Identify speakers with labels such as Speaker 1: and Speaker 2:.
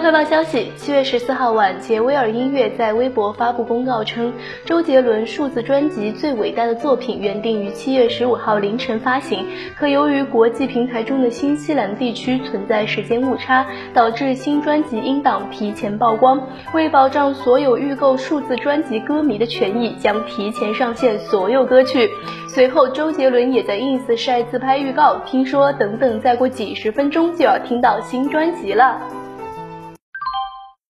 Speaker 1: 快报消息：七月十四号晚，杰威尔音乐在微博发布公告称，周杰伦数字专辑《最伟大的作品》原定于七月十五号凌晨发行，可由于国际平台中的新西兰地区存在时间误差，导致新专辑音档提前曝光。为保障所有预购数字专辑歌迷的权益，将提前上线所有歌曲。随后，周杰伦也在 ins 晒自拍预告，听说等等再过几十分钟就要听到新专辑了。